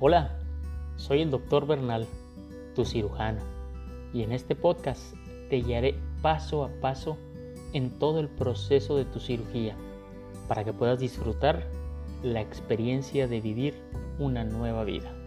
Hola, soy el doctor Bernal, tu cirujano, y en este podcast te guiaré paso a paso en todo el proceso de tu cirugía para que puedas disfrutar la experiencia de vivir una nueva vida.